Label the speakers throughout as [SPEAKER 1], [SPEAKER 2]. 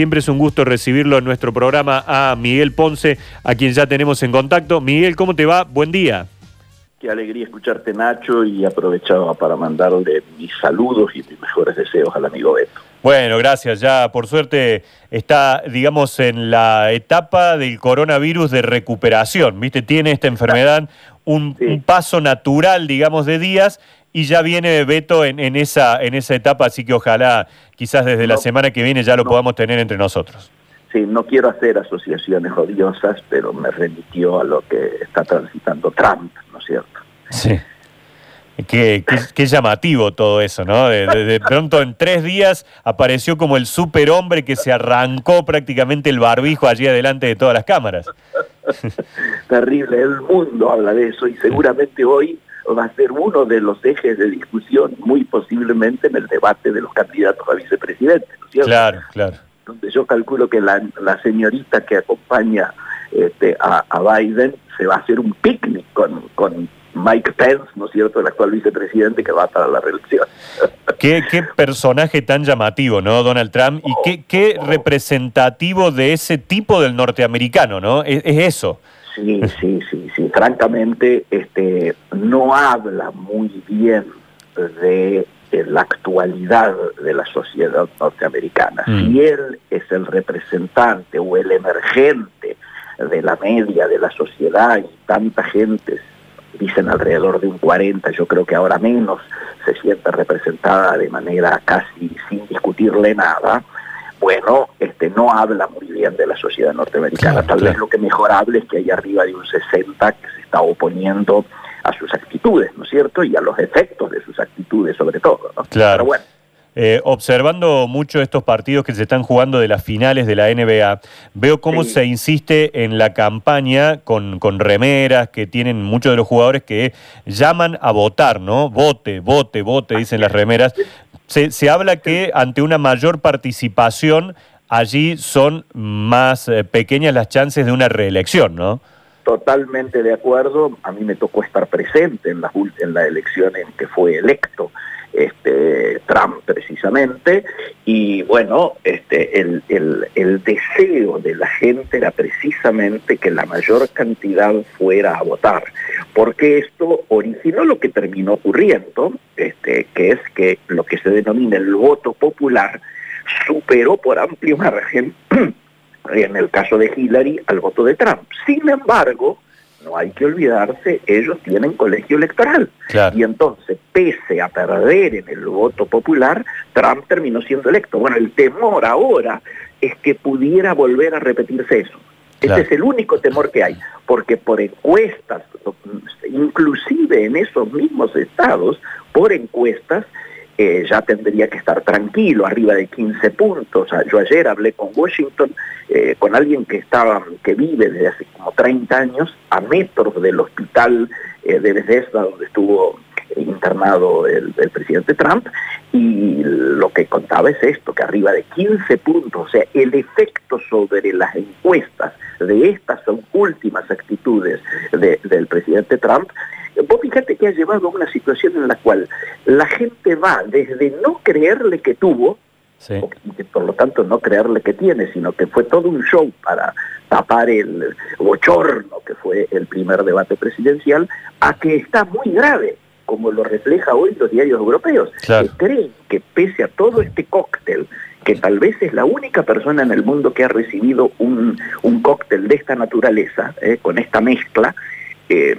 [SPEAKER 1] Siempre es un gusto recibirlo en nuestro programa a Miguel Ponce, a quien ya tenemos en contacto. Miguel, ¿cómo te va? Buen día.
[SPEAKER 2] Qué alegría escucharte, Nacho, y aprovechaba para mandarle mis saludos y mis mejores deseos al amigo Beto.
[SPEAKER 1] Bueno, gracias. Ya por suerte está, digamos, en la etapa del coronavirus de recuperación. ¿Viste? Tiene esta enfermedad un,
[SPEAKER 2] Sí.
[SPEAKER 1] un paso natural, digamos, de días y ya viene Beto en, en esa, en esa etapa, así que ojalá quizás desde la semana que viene ya lo
[SPEAKER 2] no.
[SPEAKER 1] podamos tener entre nosotros.
[SPEAKER 2] Sí, no quiero hacer asociaciones odiosas, pero me remitió a lo que está transitando Trump, ¿no es cierto?
[SPEAKER 1] Sí. Qué, qué- qué llamativo todo eso, ¿no? De, de- de pronto en tres días apareció como el superhombre que se arrancó prácticamente el barbijo allí adelante de todas las cámaras.
[SPEAKER 2] Terrible, el mundo habla de eso y seguramente hoy va a ser uno de los ejes de discusión, muy posiblemente en el debate de los candidatos a vicepresidente, ¿no es cierto?
[SPEAKER 1] Claro, claro.
[SPEAKER 2] donde yo calculo que la, la señorita que acompaña este, a, a Biden se va a hacer un picnic con, con Mike Pence, ¿no es cierto?, el actual vicepresidente que va para la reelección.
[SPEAKER 1] Qué, qué personaje tan llamativo, ¿no? Donald Trump. Y qué, qué representativo de ese tipo del norteamericano, ¿no? Es, es eso.
[SPEAKER 2] Sí, sí, sí, sí. Francamente, este, no habla muy bien de eh, la actualidad de la sociedad norteamericana.
[SPEAKER 1] Mm.
[SPEAKER 2] Si él es el representante o el emergente de la media de la sociedad y tanta gente, dicen alrededor de un 40, yo creo que ahora menos, se siente representada de manera casi sin discutirle nada, bueno, este no habla muy bien de la sociedad norteamericana.
[SPEAKER 1] Claro,
[SPEAKER 2] Tal
[SPEAKER 1] claro.
[SPEAKER 2] vez lo que mejor hable es que hay arriba de un 60 que se está oponiendo a sus actitudes, ¿no es cierto? Y a los efectos de sus actitudes sobre todo, ¿no?
[SPEAKER 1] Claro.
[SPEAKER 2] Pero bueno,
[SPEAKER 1] Eh, observando mucho estos partidos que se están jugando de las finales de la NBA, veo cómo
[SPEAKER 2] Sí.
[SPEAKER 1] se insiste en la campaña con, con remeras que tienen muchos de los jugadores que llaman a votar, ¿no? Vote, vote, vote, dicen las remeras. Se, se habla que ante una mayor participación allí son más eh, pequeñas las chances de una reelección, ¿no?
[SPEAKER 2] totalmente de acuerdo. A mí me tocó estar presente en la, ul- en la elección en que fue electo este, Trump precisamente. Y bueno, este, el, el- deseo de la gente era precisamente que la mayor cantidad fuera a votar, porque esto originó lo que terminó ocurriendo, este, que es que lo que se denomina el voto popular superó por amplio margen en el caso de Hillary al voto de Trump. Sin embargo, no hay que olvidarse, ellos tienen colegio electoral.
[SPEAKER 1] Claro.
[SPEAKER 2] Y entonces, pese a perder en el voto popular, Trump terminó siendo electo. Bueno, el temor ahora es que pudiera volver a repetirse eso.
[SPEAKER 1] Claro.
[SPEAKER 2] Este es el único temor que hay, porque por encuestas, inclusive en esos mismos estados, por encuestas, ya tendría que estar tranquilo, arriba de 15 puntos. Yo ayer hablé con Washington, eh, con alguien que estaba, que vive desde hace como 30 años, a metros del hospital eh, de Bethesda, donde estuvo internado el, presidente Trump, y lo que contaba es esto, que arriba de 15 puntos, o sea, el efecto sobre las encuestas de estas son últimas actitudes de- del presidente Trump, vos fíjate que ha llevado a una situación en la cual la gente va desde no creerle que tuvo,
[SPEAKER 1] Sí.
[SPEAKER 2] y que por lo tanto no creerle que tiene, sino que fue todo un show para tapar el bochorno que fue el primer debate presidencial, a que está muy grave, como lo refleja hoy los diarios europeos,
[SPEAKER 1] Claro.
[SPEAKER 2] que creen que pese a todo este cóctel, que tal vez es la única persona en el mundo que ha recibido un, un cóctel de esta naturaleza, eh, con esta mezcla, eh,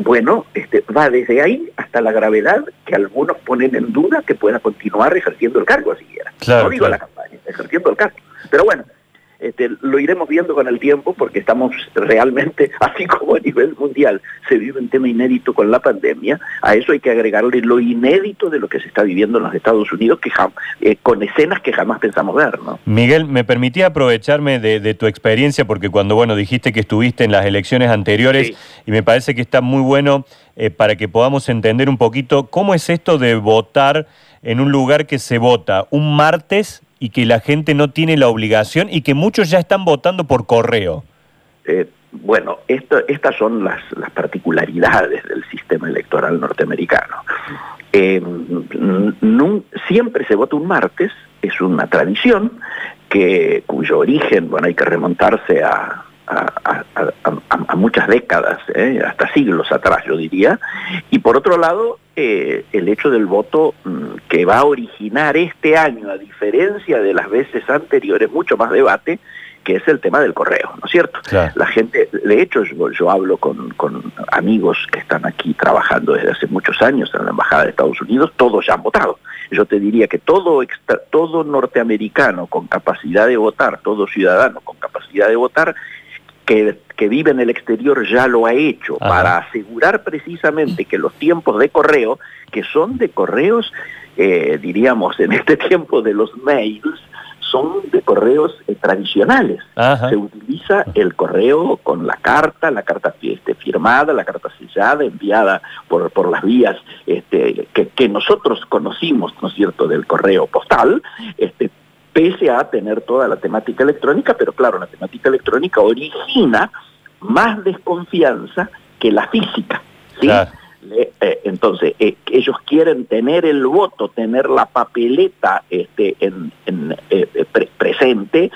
[SPEAKER 2] bueno, este, va desde ahí hasta la gravedad que algunos ponen en duda que pueda continuar ejerciendo el cargo siquiera.
[SPEAKER 1] Claro,
[SPEAKER 2] no digo
[SPEAKER 1] claro.
[SPEAKER 2] la campaña, ejerciendo el cargo. Pero bueno, este, lo iremos viendo con el tiempo porque estamos realmente, así como a nivel mundial se vive un tema inédito con la pandemia, a eso hay que agregarle lo inédito de lo que se está viviendo en los Estados Unidos, que eh, con escenas que jamás pensamos ver, ¿no?
[SPEAKER 1] Miguel, me permitía aprovecharme de, de tu experiencia porque cuando, bueno, dijiste que estuviste en las elecciones anteriores
[SPEAKER 2] Sí.
[SPEAKER 1] y me parece que está muy bueno eh, para que podamos entender un poquito cómo es esto de votar en un lugar que se vota un martes y que la gente no tiene la obligación y que muchos ya están votando por correo.
[SPEAKER 2] Eh, bueno, estas son las, particularidades del sistema electoral norteamericano. Eh, siempre se vota un martes, es una tradición que, cuyo origen, bueno, hay que remontarse a, a, muchas décadas, ¿eh? hasta siglos atrás, yo diría. Y por otro lado, eh, el hecho del voto mm, que va a originar este año, a diferencia de las veces anteriores, mucho más debate, que es el tema del correo, ¿no es cierto? La gente, de hecho, yo, hablo con, con, amigos que están aquí trabajando desde hace muchos años en la Embajada de Estados Unidos, todos ya han votado. Yo te diría que todo, todo norteamericano con capacidad de votar, todo ciudadano con capacidad de votar, que, que, vive en el exterior ya lo ha hecho para asegurar precisamente que los tiempos de correo, que son de correos, eh, diríamos, en este tiempo de los mails, son de correos eh, tradicionales. Se utiliza el correo con la carta, la carta este, firmada, la carta sellada, enviada por, por las vías este, que, que, nosotros conocimos, ¿no es cierto?, del correo postal, este, pese a tener toda la temática electrónica, pero claro, la temática electrónica origina más desconfianza que la física. ¿sí? Eh, entonces, eh, ellos quieren tener el voto, tener la papeleta este, en, eh, presente,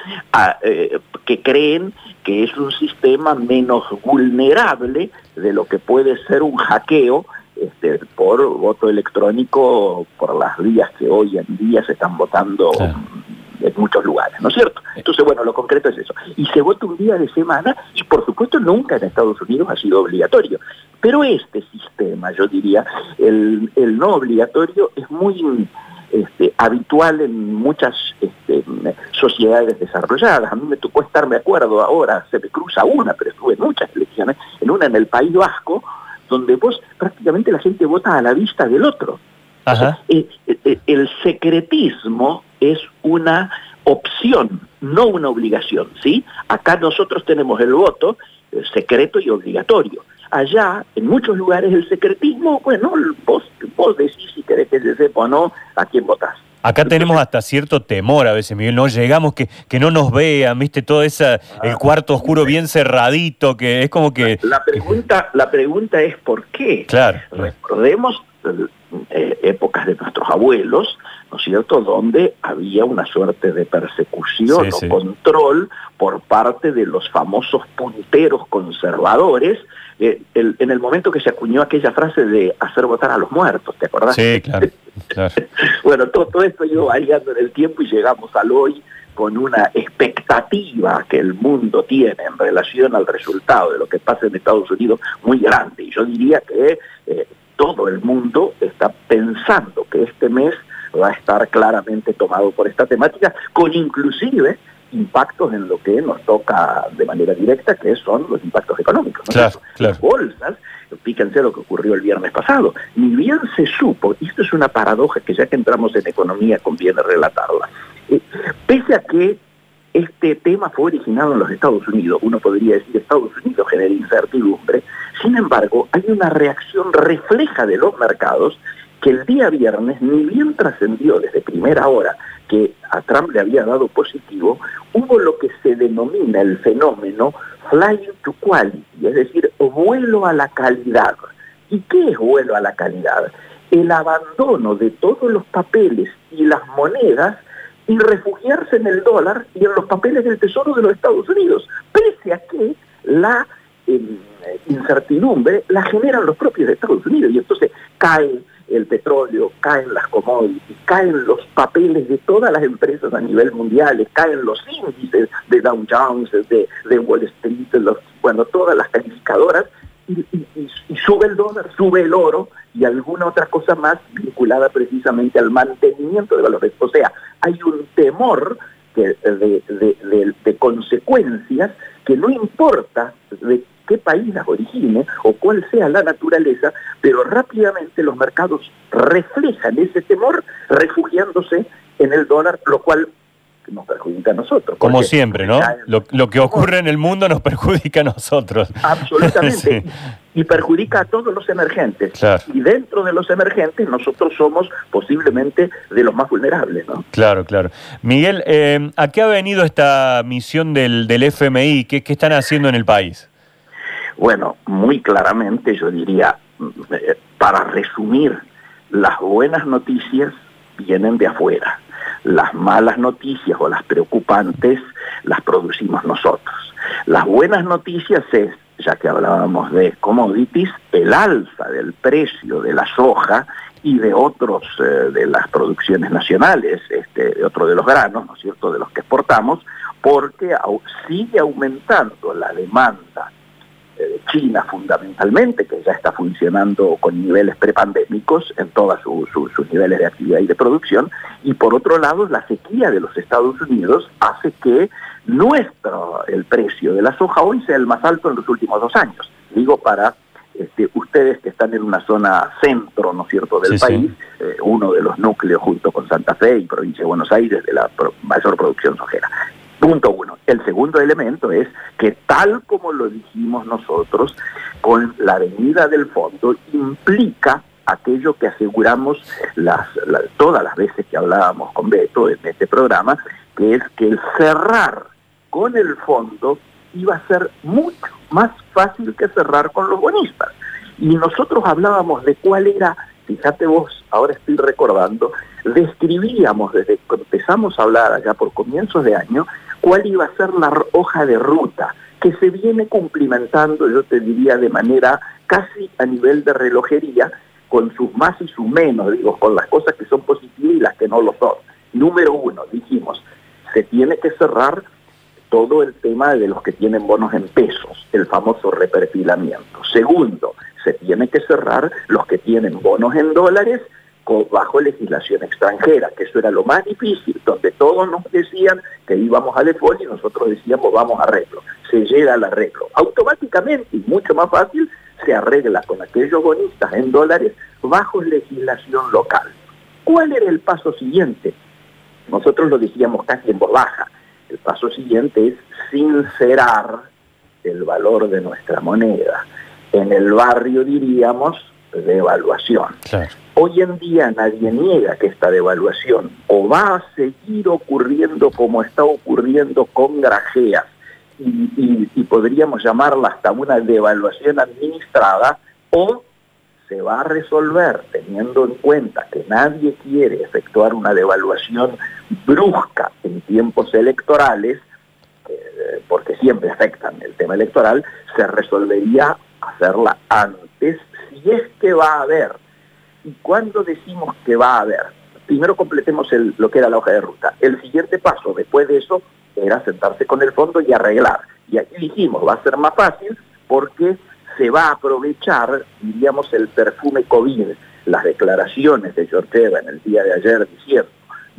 [SPEAKER 2] que creen que es un sistema menos vulnerable de lo que puede ser un hackeo este, por voto electrónico, por las vías que hoy en día se están votando en muchos lugares, ¿no es cierto? Entonces, bueno, lo concreto es eso. Y se vota un día de semana y, por supuesto, nunca en Estados Unidos ha sido obligatorio. Pero este sistema, yo diría, el, no obligatorio es muy este, habitual en muchas este, sociedades desarrolladas. A mí me tocó estar, me acuerdo ahora, se me cruza una, pero estuve en muchas elecciones, en una en el País Vasco, donde vos prácticamente la gente vota a la vista del otro. Eh, eh, el secretismo es una opción, no una obligación, ¿sí? Acá nosotros tenemos el voto eh, secreto y obligatorio. Allá, en muchos lugares, el secretismo, bueno, vos, vos decís si querés que se sepa o no a quién votás.
[SPEAKER 1] Acá tenemos hasta cierto temor a veces, Miguel, no llegamos que, que no nos vean, viste, todo esa, el cuarto oscuro bien cerradito, que es como que...
[SPEAKER 2] La, pregunta, la pregunta es ¿por qué?
[SPEAKER 1] Claro.
[SPEAKER 2] Recordemos eh, épocas de nuestros abuelos, ¿no es cierto?, donde había una suerte de persecución o control por parte de los famosos punteros conservadores, eh, en el momento que se acuñó aquella frase de hacer votar a los muertos, ¿te acordás?
[SPEAKER 1] Sí, claro.
[SPEAKER 2] bueno, todo, todo esto iba variando en el tiempo y llegamos al hoy con una expectativa que el mundo tiene en relación al resultado de lo que pasa en Estados Unidos muy grande. Y yo diría que eh, todo el mundo está pensando que este mes va a estar claramente tomado por esta temática, con inclusive impactos en lo que nos toca de manera directa, que son los impactos económicos. Las bolsas, fíjense lo que ocurrió el viernes pasado, ni bien se supo, y esto es una paradoja que ya que entramos en economía conviene relatarla, eh, pese a que este tema fue originado en los Estados Unidos, uno podría decir Estados Unidos genera incertidumbre, sin embargo hay una reacción refleja de los mercados que el día viernes, ni bien trascendió desde primera hora que a Trump le había dado positivo, hubo lo que se denomina el fenómeno flying to quality, es decir, vuelo a la calidad. ¿Y qué es vuelo a la calidad? El abandono de todos los papeles y las monedas y refugiarse en el dólar y en los papeles del Tesoro de los Estados Unidos, pese a que la incertidumbre la generan los propios Estados Unidos y entonces cae el petróleo, caen las commodities, caen los papeles de todas las empresas a nivel mundial, caen los índices de Dow Jones, de, de Wall Street, los, bueno, todas las calificadoras y, sube el dólar, sube el oro y alguna otra cosa más vinculada precisamente al mantenimiento de valores. O sea, hay un temor de, consecuencias que no importa de qué país las origine o cuál sea la naturaleza, pero rápidamente los mercados reflejan ese temor refugiándose en el dólar, lo cual nos perjudica a nosotros.
[SPEAKER 1] Como siempre, ¿no? Lo, que ocurre en el mundo nos perjudica a nosotros.
[SPEAKER 2] Absolutamente. Y perjudica a todos los emergentes. Y dentro de los emergentes nosotros somos posiblemente de los más vulnerables, ¿no?
[SPEAKER 1] Claro, claro. Miguel, eh, ¿a qué ha venido esta misión del, del FMI? ¿Qué, ¿Qué están haciendo en el país?
[SPEAKER 2] Bueno, muy claramente yo diría, eh, para resumir, las buenas noticias vienen de afuera Las malas noticias o las preocupantes las producimos nosotros. Las buenas noticias es, ya que hablábamos de commodities, el alza del precio de la soja y de otros de las producciones nacionales, este, de otro de los granos, ¿no es cierto?, de los que exportamos, porque sigue aumentando la demanda de China fundamentalmente, que ya está funcionando con niveles prepandémicos en todos sus niveles de actividad y de producción, y por otro lado la sequía de los Estados Unidos hace que nuestro, el precio de la soja hoy sea el más alto en los últimos dos años. Digo para este, ustedes que están en una zona centro, ¿no es cierto?, del país, eh, uno de los núcleos junto con Santa Fe y provincia de Buenos Aires de la mayor producción sojera. Punto uno. El segundo elemento es que tal como lo dijimos nosotros, con la venida del fondo implica aquello que aseguramos las, todas las veces que hablábamos con Beto en este programa, que es que el cerrar con el fondo iba a ser mucho más fácil que cerrar con los bonistas. Y nosotros hablábamos de cuál era, fíjate vos, ahora estoy recordando, describíamos desde que empezamos a hablar allá por comienzos de año, cuál iba a ser la hoja de ruta que se viene cumplimentando, yo te diría, de manera casi a nivel de relojería, con sus más y sus menos, digo, con las cosas que son positivas y las que no lo son. Número uno, dijimos, se tiene que cerrar todo el tema de los que tienen bonos en pesos, el famoso reperfilamiento. Segundo, se tiene que cerrar los que tienen bonos en dólares bajo legislación extranjera, que eso era lo más difícil, donde todos nos decían que íbamos a default y nosotros decíamos vamos a arreglo. Se llega al arreglo. Automáticamente y mucho más fácil se arregla con aquellos bonistas en dólares bajo legislación local. ¿Cuál era el paso siguiente? Nosotros lo decíamos casi en voz baja. El paso siguiente es sincerar el valor de nuestra moneda. En el barrio diríamos devaluación. Hoy en día nadie niega que esta devaluación o va a seguir ocurriendo como está ocurriendo con grajeas y, podríamos llamarla hasta una devaluación administrada o se va a resolver teniendo en cuenta que nadie quiere efectuar una devaluación brusca en tiempos electorales, eh, porque siempre afectan el tema electoral, se resolvería hacerla antes si es que va a haber. ¿Y cuándo decimos que va a haber? Primero completemos lo que era la hoja de ruta. El siguiente paso después de eso era sentarse con el fondo y arreglar. Y aquí dijimos, va a ser más fácil porque se va a aprovechar, diríamos, el perfume COVID, las declaraciones de Georgieva en el día de ayer diciendo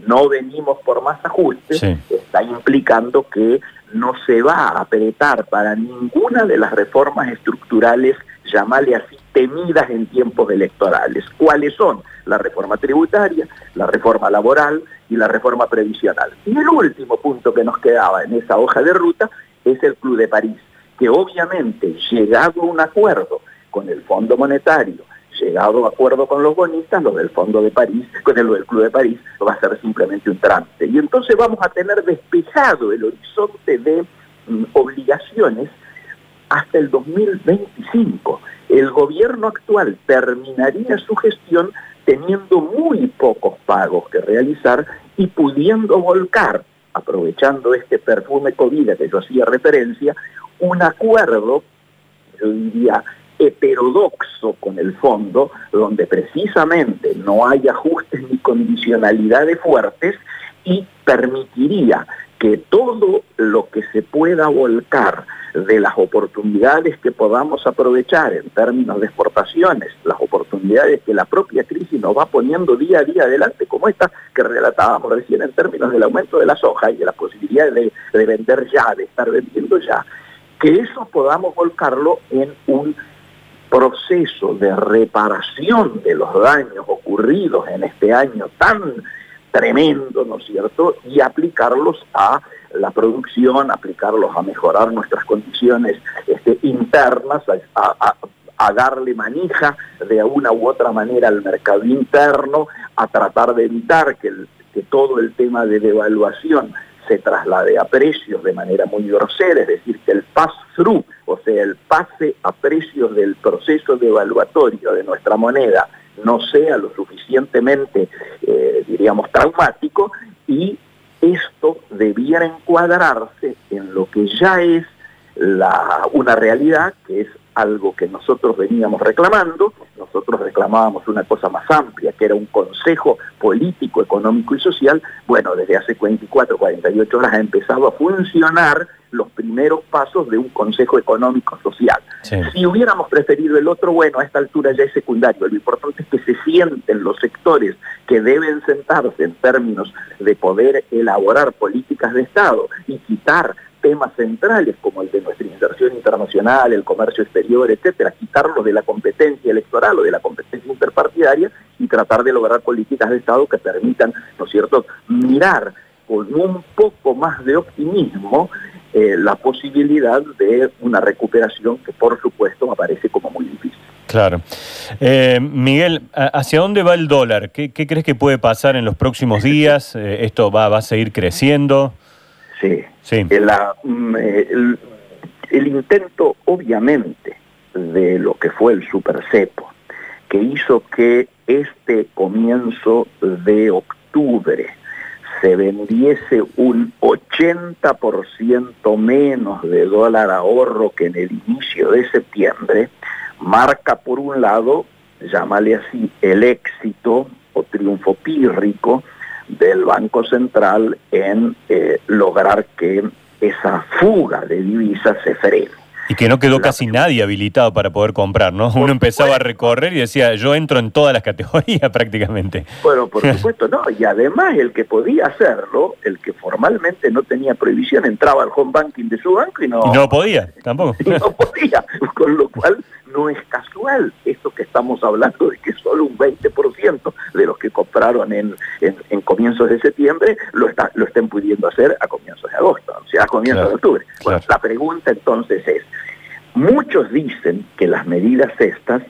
[SPEAKER 2] no venimos por más ajustes, está implicando que no se va a apretar para ninguna de las reformas estructurales, llamarle así, temidas en tiempos electorales. ¿Cuáles son? La reforma tributaria, la reforma laboral y la reforma previsional. Y el último punto que nos quedaba en esa hoja de ruta es el Club de París que obviamente, llegado a un acuerdo con el Fondo Monetario, llegado a acuerdo con los bonistas, lo del Fondo de París, con el del Club de París, va a ser simplemente un trámite. Y entonces vamos a tener despejado el horizonte de mm, obligaciones hasta el 2025. El gobierno actual terminaría su gestión teniendo muy pocos pagos que realizar y pudiendo volcar, aprovechando este perfume COVID que yo hacía referencia, un acuerdo, yo diría, heterodoxo con el fondo, donde precisamente no hay ajustes ni condicionalidades fuertes y permitiría que todo lo que se pueda volcar de las oportunidades que podamos aprovechar en términos de exportaciones, las oportunidades que la propia crisis nos va poniendo día a día adelante, como esta que relatábamos recién en términos del aumento de la soja y de la posibilidad de, de vender ya, de estar vendiendo ya, que eso podamos volcarlo en un proceso de reparación de los daños ocurridos en este año tan tremendo, ¿no es cierto? Y aplicarlos a la producción, aplicarlos a mejorar nuestras condiciones este, internas, a, darle manija de una u otra manera al mercado interno, a tratar de evitar que, que todo el tema de devaluación se traslade a precios de manera muy grosera, es decir, que el pass-through, o sea, el pase a precios del proceso devaluatorio de nuestra moneda no sea lo suficientemente, eh, diríamos, traumático y esto debiera encuadrarse en lo que ya es la, una realidad, que es algo que nosotros veníamos reclamando, nosotros reclamábamos una cosa más amplia, que era un consejo político, económico y social, bueno, desde hace 24, 48 horas ha empezado a funcionar los primeros pasos de un consejo económico social. Si hubiéramos preferido el otro, bueno, a esta altura ya es secundario, lo importante es que se sienten los sectores que deben sentarse en términos de poder elaborar políticas de Estado y quitar temas centrales como el de nuestra inserción internacional, el comercio exterior, etcétera, quitarlos de la competencia electoral o de la competencia interpartidaria y tratar de lograr políticas de Estado que permitan, ¿no es cierto?, mirar con un poco más de optimismo eh, la posibilidad de una recuperación que por supuesto me parece como muy difícil.
[SPEAKER 1] Claro. Eh, Miguel, ¿hacia dónde va el dólar? ¿Qué, crees que puede pasar en los próximos días? Eh, ¿Esto va, va a seguir creciendo?
[SPEAKER 2] Sí. sí. Mm, el, el, intento, obviamente, de lo que fue el supercepo, que hizo que este comienzo de octubre se vendiese un 80% menos de dólar ahorro que en el inicio de septiembre, marca por un lado, llámale así, el éxito o triunfo pírrico del Banco Central en eh, lograr que esa fuga de divisas se frene.
[SPEAKER 1] Y que no quedó casi nadie habilitado para poder comprar, ¿no? Uno empezaba a recorrer y decía, yo entro en todas las categorías prácticamente.
[SPEAKER 2] Bueno, por supuesto, no. Y además el que podía hacerlo, el que formalmente no tenía prohibición, entraba al home banking de su banco y no...
[SPEAKER 1] Y no podía, tampoco.
[SPEAKER 2] Y no podía, con lo cual no es casual esto que estamos hablando de que solo un 20% de los que compraron en, en, comienzos de septiembre lo, está, lo estén pudiendo hacer a comienzos de agosto, o sea, a comienzos de octubre. Bueno, la pregunta entonces es, muchos dicen que las medidas estas,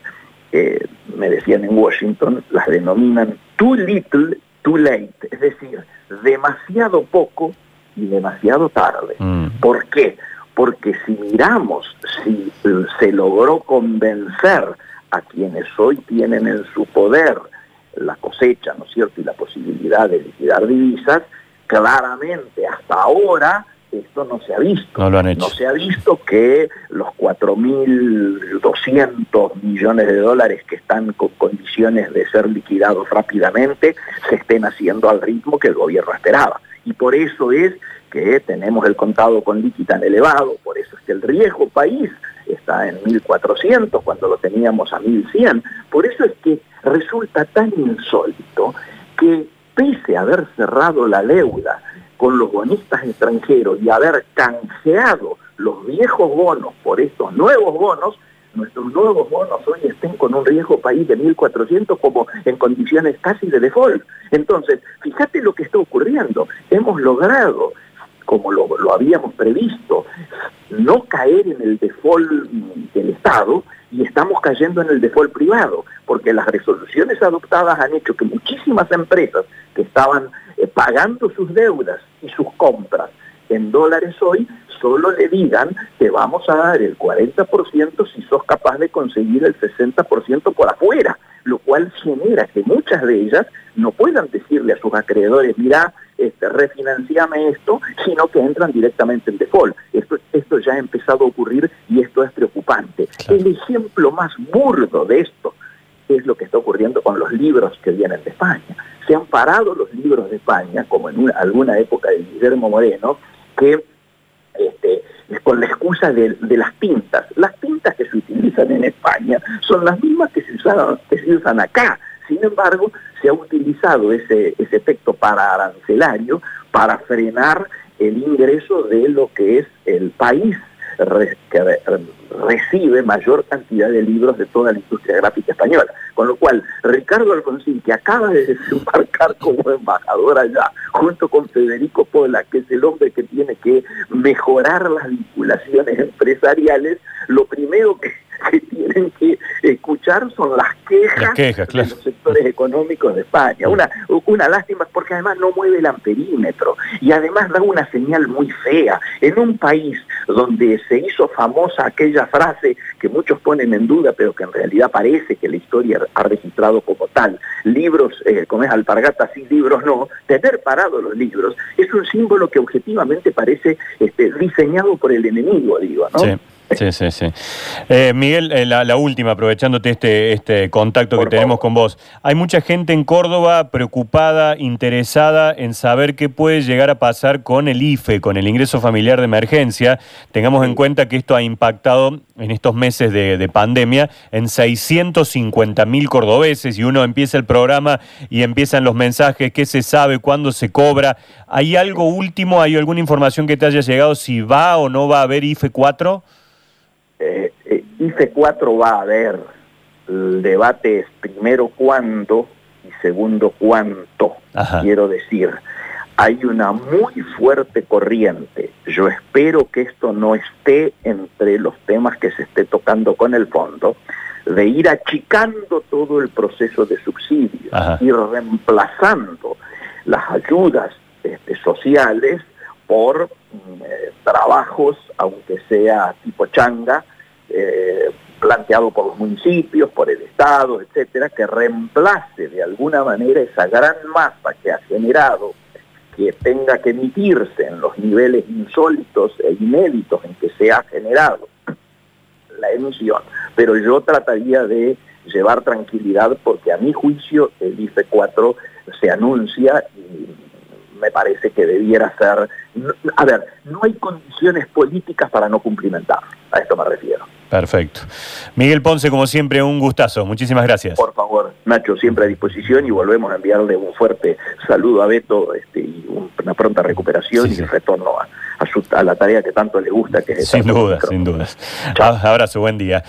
[SPEAKER 2] eh, me decían en Washington, las denominan too little, too late, es decir, demasiado poco y demasiado tarde. Mm. ¿Por qué? Porque si miramos si se logró convencer a quienes hoy tienen en su poder la cosecha, ¿no es cierto?, y la posibilidad de liquidar divisas, claramente hasta ahora esto no se ha visto.
[SPEAKER 1] No lo han hecho.
[SPEAKER 2] No se ha visto que los 4.200 millones de dólares que están con condiciones de ser liquidados rápidamente se estén haciendo al ritmo que el gobierno esperaba. Y por eso es que tenemos el contado con liqui tan elevado, por eso es que el riesgo país está en 1.400 cuando lo teníamos a 1.100, por eso es que resulta tan insólito que pese a haber cerrado la deuda con los bonistas extranjeros y haber canjeado los viejos bonos por estos nuevos bonos, nuestros nuevos bonos hoy estén con un riesgo país de 1.400 como en condiciones casi de default. Entonces, fíjate lo que está ocurriendo. Hemos logrado como lo, habíamos previsto, no caer en el default del Estado y estamos cayendo en el default privado, porque las resoluciones adoptadas han hecho que muchísimas empresas que estaban eh, pagando sus deudas y sus compras en dólares hoy, solo le digan que vamos a dar el 40% si sos capaz de conseguir el 60% por afuera, lo cual genera que muchas de ellas no puedan decirle a sus acreedores, mira, este, refinanciame esto, sino que entran directamente en default. Esto, esto ya ha empezado a ocurrir y esto es preocupante. El ejemplo más burdo de esto es lo que está ocurriendo con los libros que vienen de España. Se han parado los libros de España, como en alguna época de Guillermo Moreno, que este, con la excusa de, las tintas. Las tintas que se utilizan en España son las mismas que se, que se usan acá. Sin embargo, se ha utilizado ese, ese efecto para arancelario para frenar el ingreso de lo que es el país que recibe mayor cantidad de libros de toda la industria gráfica española. Con lo cual, Ricardo Alfonsín, que acaba de desembarcar como embajador allá, junto con Federico Pola, que es el hombre que tiene que mejorar las vinculaciones empresariales, lo primero que que tienen que escuchar son las quejas, de los sectores económicos de España. Una, una lástima porque además no mueve el amperímetro y además da una señal muy fea. En un país donde se hizo famosa aquella frase que muchos ponen en duda, pero que en realidad parece que la historia ha registrado como tal. Libros, eh, como es alpargata, sí, libros no. Tener parados los libros es un símbolo que objetivamente parece este, diseñado por el enemigo, digo, ¿no?
[SPEAKER 1] Sí, sí, sí. Eh, Miguel, eh, la, última, aprovechándote este, este contacto que tenemos con vos. Hay mucha gente en Córdoba preocupada, interesada en saber qué puede llegar a pasar con el IFE, con el ingreso familiar de emergencia. Tengamos en cuenta que esto ha impactado en estos meses de, pandemia en 650 mil cordobeses y uno empieza el programa y empiezan los mensajes, qué se sabe, cuándo se cobra. ¿Hay algo último, hay alguna información que te haya llegado si va o no va a haber IFE 4?
[SPEAKER 2] Eh, eh IFE 4 va a haber, el debate es primero cuándo y segundo cuánto, quiero decir. Hay una muy fuerte corriente. Yo espero que esto no esté entre los temas que se esté tocando con el fondo, de ir achicando todo el proceso de subsidio, ir reemplazando las ayudas este, sociales por mm, eh, trabajos, aunque sea tipo changa, eh, planteado por los municipios, por el Estado, etcétera, que reemplace de alguna manera esa gran masa que ha generado que tenga que emitirse en los niveles insólitos e inéditos en que se ha generado la emisión. Pero yo trataría de llevar tranquilidad porque a mi juicio el IFE 4 se anuncia y me parece que debiera ser... A ver, no hay condiciones políticas para no cumplimentar, a esto me refiero.
[SPEAKER 1] Perfecto. Miguel Ponce, como siempre, un gustazo. Muchísimas gracias.
[SPEAKER 2] Por favor, Nacho, siempre a disposición y volvemos a enviarle un fuerte saludo a Beto este, y una pronta recuperación y retorno a, a, la tarea que tanto le gusta, que es...
[SPEAKER 1] Sin duda, sin dudas. Abrazo, buen día.